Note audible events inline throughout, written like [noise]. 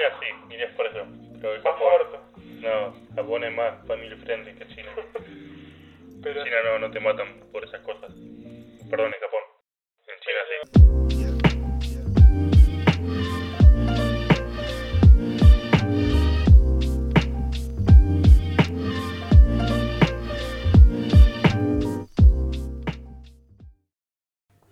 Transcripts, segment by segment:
China sí, irías por eso. Pero en Japón. No, Japón es más family friendly que China. [laughs] Pero En China no, no te matan por esas cosas. Perdón, en Japón. En China sí.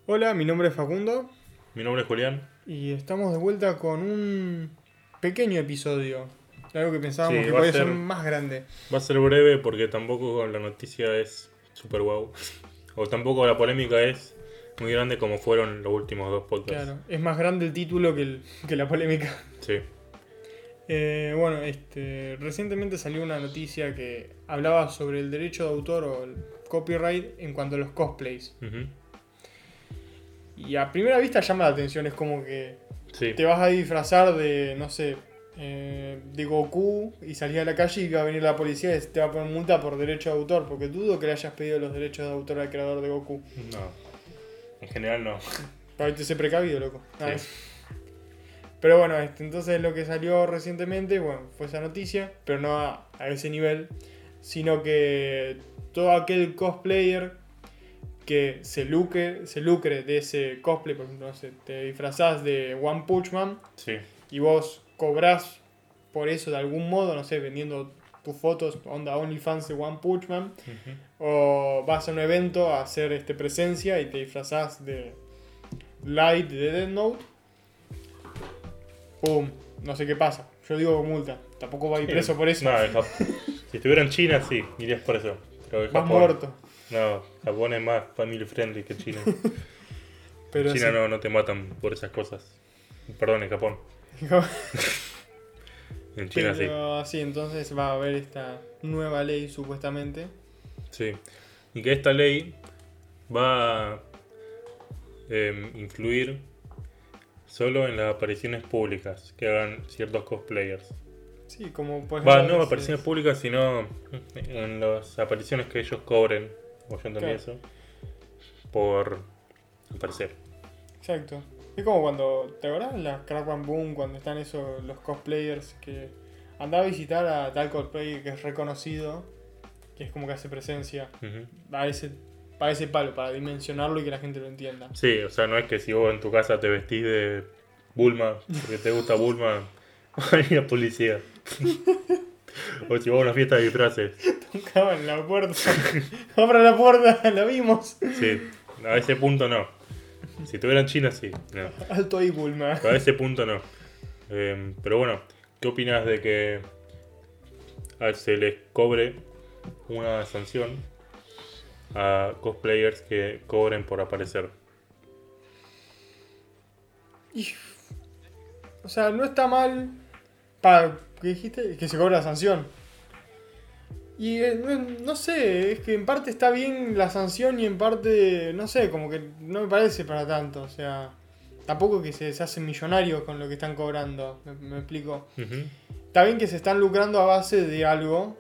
Hola, mi nombre es Facundo Mi nombre es Julián. y estamos de vuelta con un pequeño episodio. Algo que pensábamos Sí, que podía ser ser- más grande. Va a ser breve porque tampoco la noticia es super wow. O tampoco la polémica es muy grande como fueron los últimos dos podcasts. Claro, es más grande el título que, el- que la polémica. Sí. Eh, bueno, este, recientemente salió una noticia que hablaba sobre el derecho de autor o el copyright en cuanto a los cosplays. Y a primera vista llama la atención, es como que Sí. te vas a disfrazar de, no sé, eh, de Goku y salís a la calle y va a venir la policía y te va a poner multa por derecho de autor, porque dudo que le hayas pedido los derechos de autor al creador de Goku. No. En general no. Para que se precavido, loco. Sí. Pero bueno, este, entonces lo que salió recientemente, bueno, fue esa noticia, pero no a, a ese nivel, sino que todo aquel cosplayer que se lucre, se lucre de ese cosplay, por ejemplo, no sé, te disfrazás de One Punch Man Sí. y vos cobrás por eso de algún modo, no sé, vendiendo tus fotos, onda OnlyFans de One Punch Man, o vas a un evento a hacer este presencia y te disfrazás de Light de Dead Note. Pum, no sé qué pasa. Yo digo multa. Tampoco va a ir preso por eso. No, si estuviera en China, sí, irías por eso. Pero Vas muerto. No, Japón es más family friendly que China. [laughs] Pero China no, no te matan por esas cosas. Perdón, en Japón. [laughs] En China sí. Pero sí, entonces va a haber esta nueva ley supuestamente. Sí. Y que esta ley va a em, influir solo en las apariciones públicas que hagan ciertos cosplayers. Sí, como por Va, no es- apariciones públicas, sino en las apariciones que ellos cobren, entendí Claro. eso, por aparecer. Exacto. Es como cuando, ¿te acordás la Crack Bam Boom cuando están esos los cosplayers que anda a visitar a tal cosplayer que es reconocido, que es como que hace presencia Ujú. a ese, para ese palo, para dimensionarlo y que la gente lo entienda. Sí, o sea, no es que si vos en tu casa te vestís de Bulma, porque te gusta Bulma, venir la policía. o si vos a una fiesta de disfraces. Tocaban la puerta. Abra la puerta, la vimos. Sí, a ese punto no. Si estuviera en China, sí. No. Alto ahí, Bulma. A ese punto no. Eh, pero bueno, ¿qué opinas de que se les cobre una sanción a cosplayers que cobren por aparecer? Y- O sea, no está mal. Para, ¿Qué dijiste? Que se cobra la sanción. Y eh, no, sé, es que en parte está bien la sanción y en parte, no sé, como que no me parece para tanto. O sea, tampoco que se, se hacen millonarios con lo que están cobrando. ¿Me, me explico? Ujú. Está bien que se están lucrando a base de algo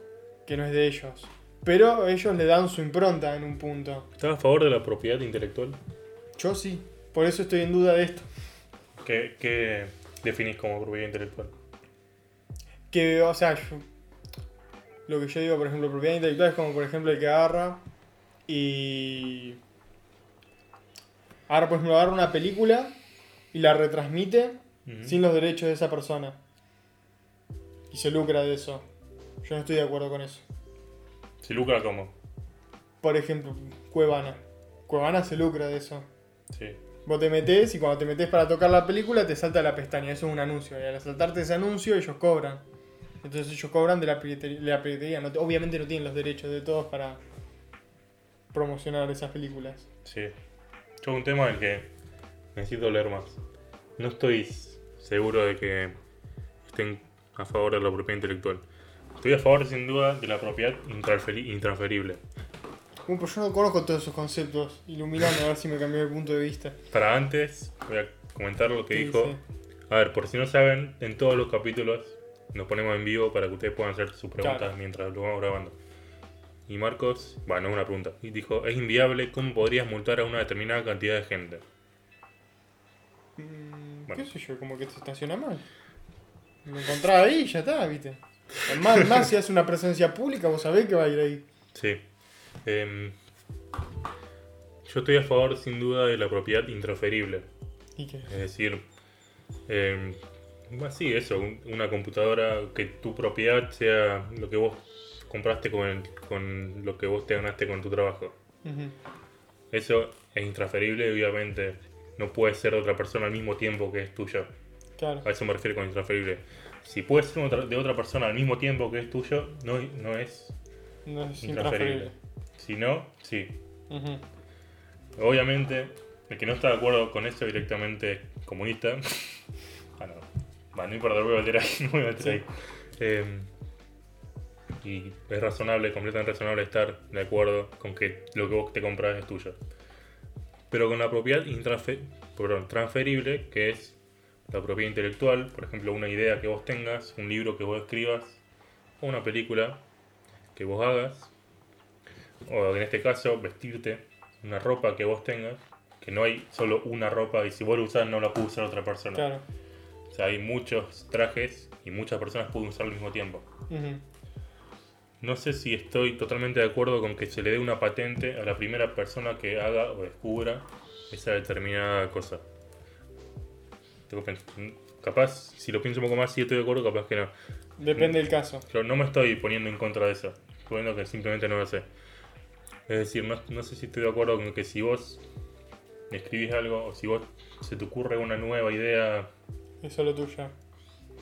que no es de ellos. Pero ellos le dan su impronta en un punto. ¿Estás a favor de la propiedad intelectual? Yo sí. Por eso estoy en duda de esto. ¿Qué, qué definís como propiedad intelectual? que, o sea, yo- lo que yo digo, por ejemplo, propiedad intelectual es como, por ejemplo, el que agarra y. Agarra, por ejemplo, agarra una película y la retransmite sin los derechos de esa persona. Y se lucra de eso. Yo no estoy de acuerdo con eso. ¿Se lucra cómo? Por ejemplo, Cuevana. Cuevana se lucra de eso. Sí. Vos te metés y cuando te metés para tocar la película te salta la pestaña. Eso es un anuncio. Y al saltarte ese anuncio ellos cobran. Entonces ellos cobran de la piratería. la piratería. No obviamente no tienen los derechos de todos para promocionar esas películas. Sí. Yo un tema del que necesito leer más. No estoy seguro de que estén a favor de la propiedad intelectual. Estoy a favor, sin duda, de la propiedad intransferi- intransferible. Uh, pero yo no conozco todos esos conceptos. Iluminame a ver si me cambió el punto de vista. Para antes, voy a comentar lo que Sí, dijo. sí. A ver, por si no saben, en todos los capítulos nos ponemos en vivo para que ustedes puedan hacer sus preguntas Claro. mientras lo vamos grabando. Y Marcos, bueno, una pregunta. Y dijo, es inviable, ¿cómo podrías multar a una determinada cantidad de gente? Mm, Bueno. ¿Qué sé yo? Como que se estaciona mal. Lo encontrás ahí ya está, ¿viste? Más, más si hace una presencia pública, vos sabés que va a ir ahí. Sí. Em, yo estoy a favor, sin duda, de la propiedad intransferible. ¿Y qué? Es decir, eh, sí, eso, un- una computadora que tu propiedad sea lo que vos compraste con, el- con lo que vos te ganaste con tu trabajo. Eso es intransferible obviamente no puede ser de otra persona al mismo tiempo que es tuyo. Claro. A eso me refiero con intransferible. Si puede ser de otra persona al mismo tiempo que es tuyo, no, no es No es intransferible. intransferible. Si no, sí. Obviamente, el que no está de acuerdo con eso directamente es comunista. [laughs] ah, no. Importa, lo voy a meter ahí. [laughs] lo voy a ahí. Eh, y es razonable, completamente razonable estar de acuerdo con que lo que vos te compras es tuyo. Pero con la propiedad perdón, transferible, que es la propiedad intelectual, por ejemplo, una idea que vos tengas, un libro que vos escribas, o una película que vos hagas, o en este caso, vestirte, una ropa que vos tengas, que no hay solo una ropa y si vos la usás no la puede usar otra persona. Claro. Sea, hay muchos trajes y muchas personas pueden usar al mismo tiempo. No sé si estoy totalmente de acuerdo con que se le dé una patente a la primera persona que haga o descubra esa determinada cosa. Capaz, si lo pienso un poco más, sí estoy de acuerdo, capaz que no. Depende del caso. Pero no me estoy poniendo en contra de eso. Estoy poniendo que simplemente no lo sé. Es decir, no, no sé si estoy de acuerdo con que si vos escribís algo o si vos se te ocurre una nueva idea, Es solo tuya.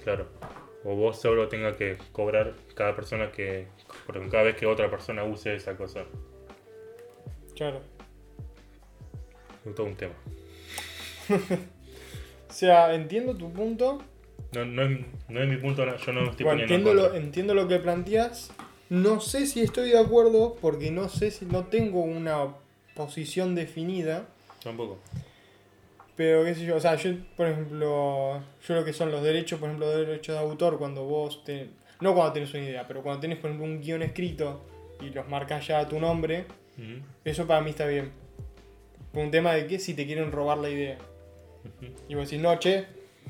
claro, o vos solo tenga que cobrar cada persona que, por cada vez que otra persona use esa cosa. Claro. Es todo un tema. [laughs] O sea, entiendo tu punto. No, no, es, no es mi punto, yo no estoy Bueno, poniendo en entiendo, lo, entiendo lo que planteas. No sé si estoy de acuerdo porque no sé si no tengo una posición definida. Tampoco. Pero qué sé yo, o sea, yo, por ejemplo, yo lo que son los derechos, por ejemplo, derechos de autor, cuando vos, te, no cuando tenés una idea, pero cuando tenés, por ejemplo, un guion escrito y los marcas ya a tu nombre, eso para mí está bien. Por un tema de que si te quieren robar la idea. ujú. Y vos decís, no, che,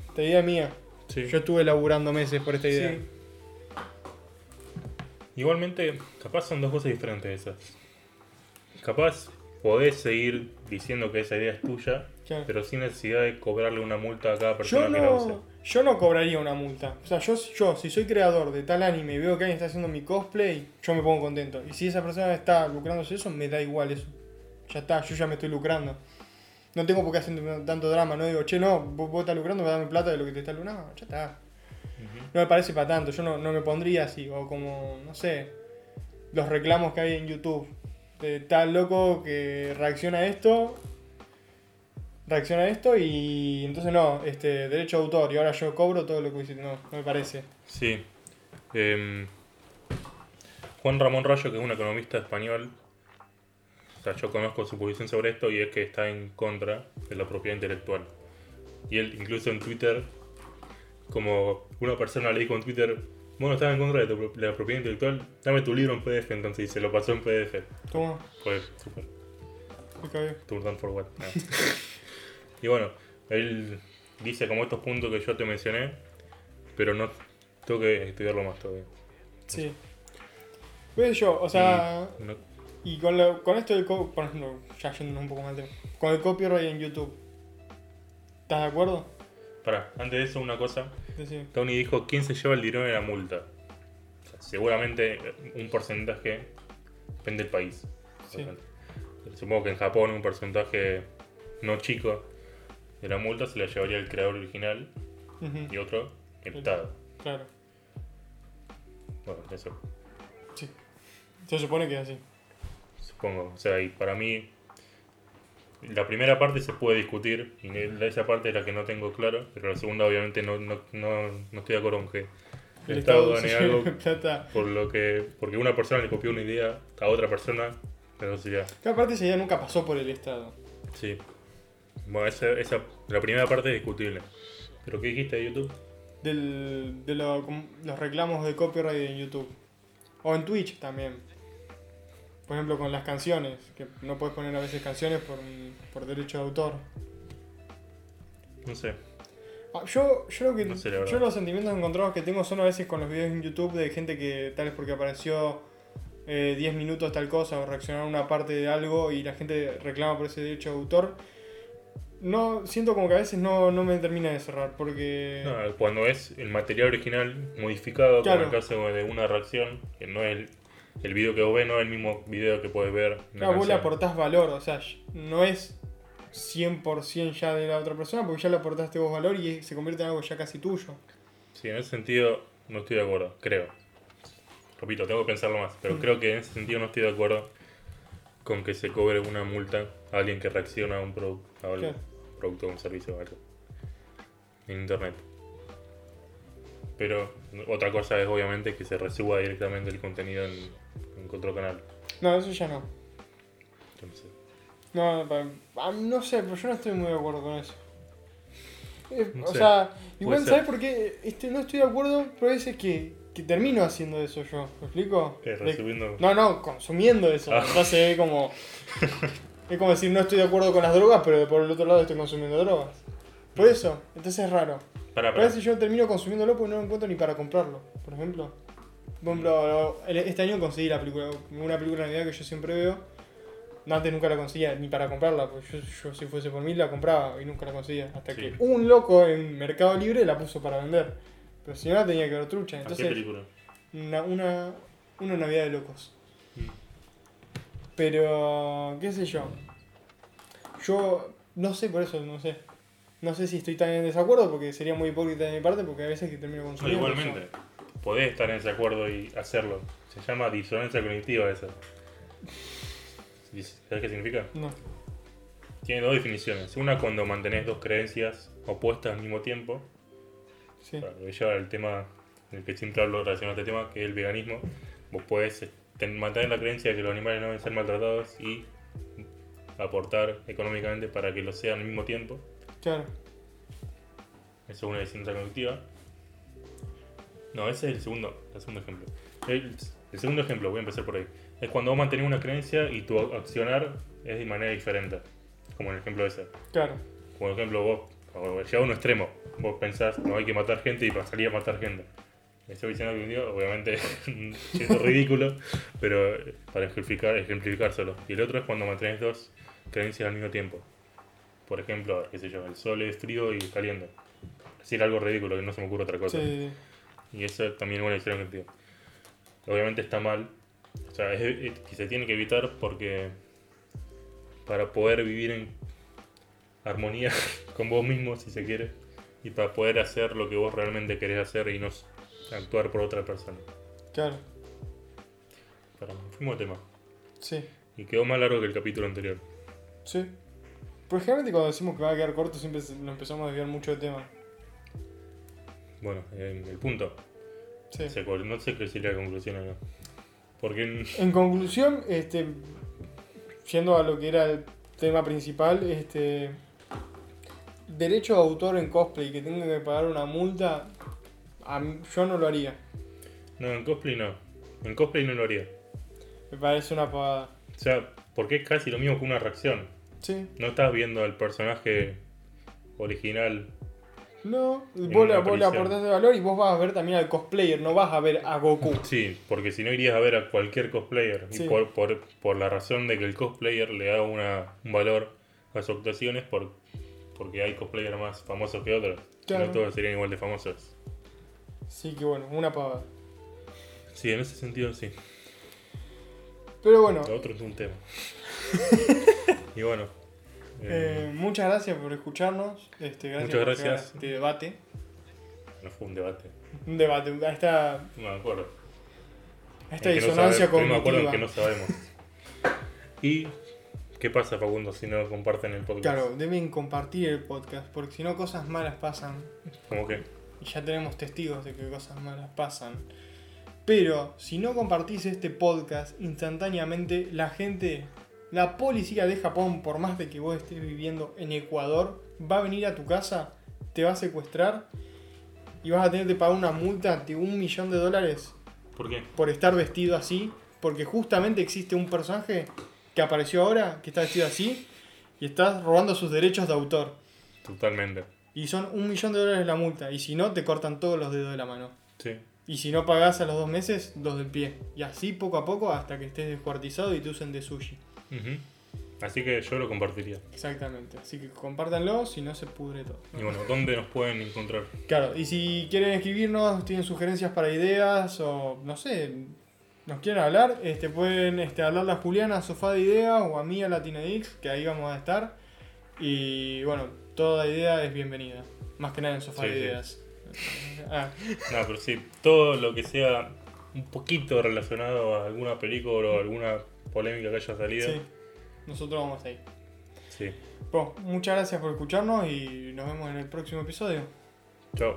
esta idea es mía. Sí. Yo estuve laburando meses por esta idea. Sí. Igualmente, capaz son dos cosas diferentes esas. Capaz podés seguir diciendo que esa idea es tuya, Claro. pero sin necesidad de cobrarle una multa a cada persona Yo que la use. no, yo no cobraría una multa. O sea, yo, yo si soy creador de tal anime y veo que alguien está haciendo mi cosplay, yo me pongo contento. Y si esa persona está lucrándose eso, me da igual eso. Ya está, yo ya me estoy lucrando. No tengo por qué hacer tanto drama, no digo, che, no, vos, vos estás lucrando, me dame plata de lo que te está lucrando. No, ya está. No me parece para tanto, yo no, no me pondría así. O como, no sé, los reclamos que hay en YouTube. De tal loco que reacciona a esto, reacciona a esto y entonces no, este derecho de autor y ahora yo cobro todo lo que hice. No, no me parece. Sí. Em, Juan Ramón Rayo, que es un economista español, o sea, yo conozco su posición sobre esto y es que está en contra de la propiedad intelectual. Y él, incluso en Twitter, como una persona le dijo en Twitter, bueno, estás en contra de, tu- de la propiedad intelectual, dame tu libro en PDF, entonces y se lo pasó en PDF. ¿Cómo? Fue súper. Cagué. Turn down for what. Ah. [laughs] y bueno, él dice como estos puntos que yo te mencioné, pero no tengo que estudiarlo más todavía. Sí. Pues yo, o sea, Y no- y con, lo- con esto del co- por ejemplo, ya yendo un poco más al tema, con el copyright en YouTube, ¿estás de acuerdo? Pará, antes de eso una cosa. Tony dijo, ¿quién se lleva el dinero de la multa? O sea, seguramente un porcentaje depende del país. Sí. Supongo que en Japón un porcentaje no chico de la multa se la llevaría el creador original y otro el Estado. Claro. Bueno, eso Sí. Se supone que es así. supongo. O sea, y para mí la primera parte se puede discutir y esa parte es la que no tengo claro, pero la segunda obviamente no, no, no, no estoy de acuerdo con que el, El Estado gane [laughs] algo plata. por lo que porque una persona le copió una idea a otra persona entonces ya Que aparte esa idea nunca pasó por el Estado. sí bueno esa, esa la primera parte es discutible pero qué dijiste de YouTube Del, de lo- los reclamos de copyright en YouTube. O en Twitch también. Por ejemplo, con las canciones. Que no puedes poner a veces canciones por, por derecho de autor. no sé Ah, Yo, yo, lo que, No sé, yo los sentimientos encontrados que tengo son a veces con los videos en YouTube de gente que tal vez porque apareció eh, 10 minutos tal cosa o reaccionar a una parte de algo y la gente reclama por ese derecho de autor. No, siento como que a veces no, no me termina de cerrar porque... No, cuando es el material original modificado, Claro. como el caso de una reacción, que no es el, el video que vos ves, no es el mismo video que puedes ver. Claro, vos le aportás valor, o sea, no es 100% ya de la otra persona porque ya le aportaste vos valor y se convierte en algo ya casi tuyo. Sí, en ese sentido no estoy de acuerdo, creo. Repito, tengo que pensarlo más, pero Mm. creo que en ese sentido no estoy de acuerdo con que se cobre una multa a alguien que reacciona a un produ- a algo, Claro. producto o un servicio o algo en internet. Pero otra cosa es obviamente que se resuba directamente el contenido en, en otro canal. No, eso ya no. Entonces, No, ah, no sé, pero yo no estoy muy de acuerdo con eso. Eh, No o sé, sea, igual. ¿sabes por qué? Este, no estoy de acuerdo, pero a veces que, que termino haciendo eso yo. ¿Me explico? ¿qué? De- resubiendo. no, no, consumiendo eso. Ah. Ya se ve como. [laughs] Es como decir, no estoy de acuerdo con las drogas, pero por el otro lado estoy consumiendo drogas. Por eso, entonces es raro. Para, Pero a veces yo termino consumiéndolo porque no lo encuentro ni para comprarlo, por ejemplo. Por ejemplo, este año conseguí la película, una película de Navidad que yo siempre veo. Antes nunca la conseguía ni para comprarla, porque yo, yo si fuese por mí la compraba y nunca la conseguía. Hasta Sí. que un loco en Mercado Libre la puso para vender. Pero si no la tenía que ver trucha. ¿A qué Entonces, película? una, una, una Navidad de locos. Pero, qué sé yo. Yo no sé por eso, no sé. No sé si estoy tan en desacuerdo porque sería muy hipócrita de mi parte porque a veces que termino No, consumiendo. igualmente, podés estar en desacuerdo y hacerlo. Se llama disonancia cognitiva esa. ¿Sabes qué significa? eso. No. Tiene dos definiciones. Una cuando mantenés dos creencias opuestas al mismo tiempo. Sí. Para lo lleva al tema en el que siempre hablo relacionado a este tema, que es el veganismo. Vos podés mantener la creencia de que los animales no deben ser maltratados y aportar económicamente para que lo sean al mismo tiempo. Claro. Eso es una disonancia cognitiva. No, ese es el segundo, el segundo ejemplo. El, el segundo ejemplo, voy a empezar por ahí. Es cuando vos mantenés una creencia y tu accionar es de manera diferente. Como en el ejemplo ese. Claro. Como por ejemplo vos, o llega a un extremo, vos pensás, no hay que matar gente y salir a matar gente. Esa visión cognitiva, obviamente, es un chiste ridículo, pero para ejemplificar, ejemplificárselo. Y el otro es cuando mantenés dos creencias al mismo tiempo. Por ejemplo, qué sé yo, el sol es frío y caliente. Decir algo ridículo, que no se me ocurre otra cosa. Sí. Y eso también es una cognitiva. Obviamente está mal. O sea, es, es- que se tiene que evitar porque para poder vivir en armonía [laughs] con vos mismo, si se quiere, y para poder hacer lo que vos realmente querés hacer y no actuar por otra persona. Claro. Pero fuimos de tema. Sí. Y quedó más largo que el capítulo anterior. Sí. Porque generalmente cuando decimos que va a quedar corto siempre nos empezamos a desviar mucho de tema. Bueno, en el punto. Sí. Se No sé qué sería la conclusión acá. Porque en- En conclusión, este, yendo a lo que era el tema principal, este, derecho de autor en cosplay que tenga que pagar una multa, a mí- yo no lo haría. no, en cosplay no. En cosplay no lo haría. Me parece una pagada. O sea, porque es casi lo mismo que una reacción. Sí, No estás viendo al personaje original. no, vos, le- una vos le aparición. aportás de valor y vos vas a ver también al cosplayer, no vas a ver a Goku. [laughs] Sí, porque si no irías a ver a cualquier cosplayer. Sí. Y por, por, por la razón de que el cosplayer le da una, un valor a sus actuaciones por, porque hay cosplayers más famosos que otros. Claro. No todos serían igual de famosos. Sí, que bueno, una pagada. Sí, en ese sentido sí. Pero bueno, Lo otro es un tema. [laughs] y bueno. eh, eh, muchas gracias por escucharnos. Este, gracias Muchas por gracias. este debate. no fue un debate. Un debate, a esta, No me acuerdo. a esta Es que no disonancia sabe- pero me acuerdo que no sabemos. ¿Y qué pasa, Facundo, si no comparten el podcast? Claro, deben compartir el podcast, porque si no cosas malas pasan. ¿Cómo que? Y ya tenemos testigos de que cosas malas pasan. Pero si no compartís este podcast instantáneamente, la gente, la policía de Japón, por más de que vos estés viviendo en Ecuador, va a venir a tu casa, te va a secuestrar y vas a tener que pagar una multa de un millón de dólares ¿Por qué? por estar vestido así. Porque justamente existe un personaje que apareció ahora, que está vestido así, y estás robando sus derechos de autor. Totalmente. Y son un millón de dólares la multa. Y si no, te cortan todos los dedos de la mano. Sí. Y si no pagás a los dos meses, dos del pie. Y así poco a poco hasta que estés descuartizado y te usen de sushi. Así que yo lo compartiría. Exactamente. Así que compártanlo, si no se pudre todo. Y bueno, ¿dónde nos pueden encontrar? Claro, y si quieren escribirnos, tienen sugerencias para ideas o no sé, nos quieren hablar, este, pueden este, hablarle a Juliana, a Sofá de Idea o a mí, a Latinedix, que ahí vamos a estar. Y bueno, toda idea es bienvenida. Más que nada en Sofá Sí, de sí. Ideas. Ah, No, pero sí, todo lo que sea un poquito relacionado a alguna película o alguna polémica que haya salido. sí, nosotros vamos ahí. Sí. Bueno, muchas gracias por escucharnos y nos vemos en el próximo episodio. Chao.